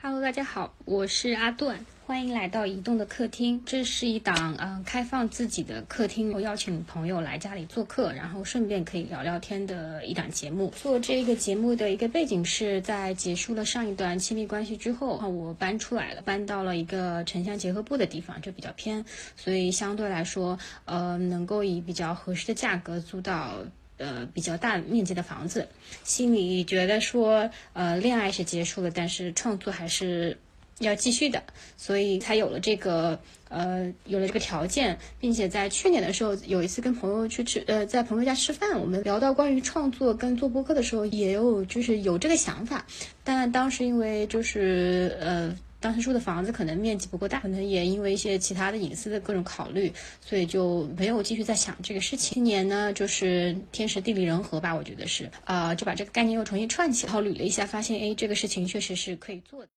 Hello，大家好，我是阿段，欢迎来到移动的客厅。这是一档嗯开放自己的客厅，我邀请朋友来家里做客，然后顺便可以聊聊天的一档节目。做这个节目的一个背景是在结束了上一段亲密关系之后，我搬出来了，搬到了一个城乡结合部的地方，就比较偏，所以相对来说，呃，能够以比较合适的价格租到。呃，比较大面积的房子，心里觉得说，呃，恋爱是结束了，但是创作还是要继续的，所以才有了这个，呃，有了这个条件，并且在去年的时候，有一次跟朋友去吃，呃，在朋友家吃饭，我们聊到关于创作跟做播客的时候，也有就是有这个想法，但当时因为就是呃。当时住的房子可能面积不够大，可能也因为一些其他的隐私的各种考虑，所以就没有继续在想这个事情。今年呢，就是天时地利人和吧，我觉得是，啊，就把这个概念又重新串起，然后捋了一下，发现，哎，这个事情确实是可以做的。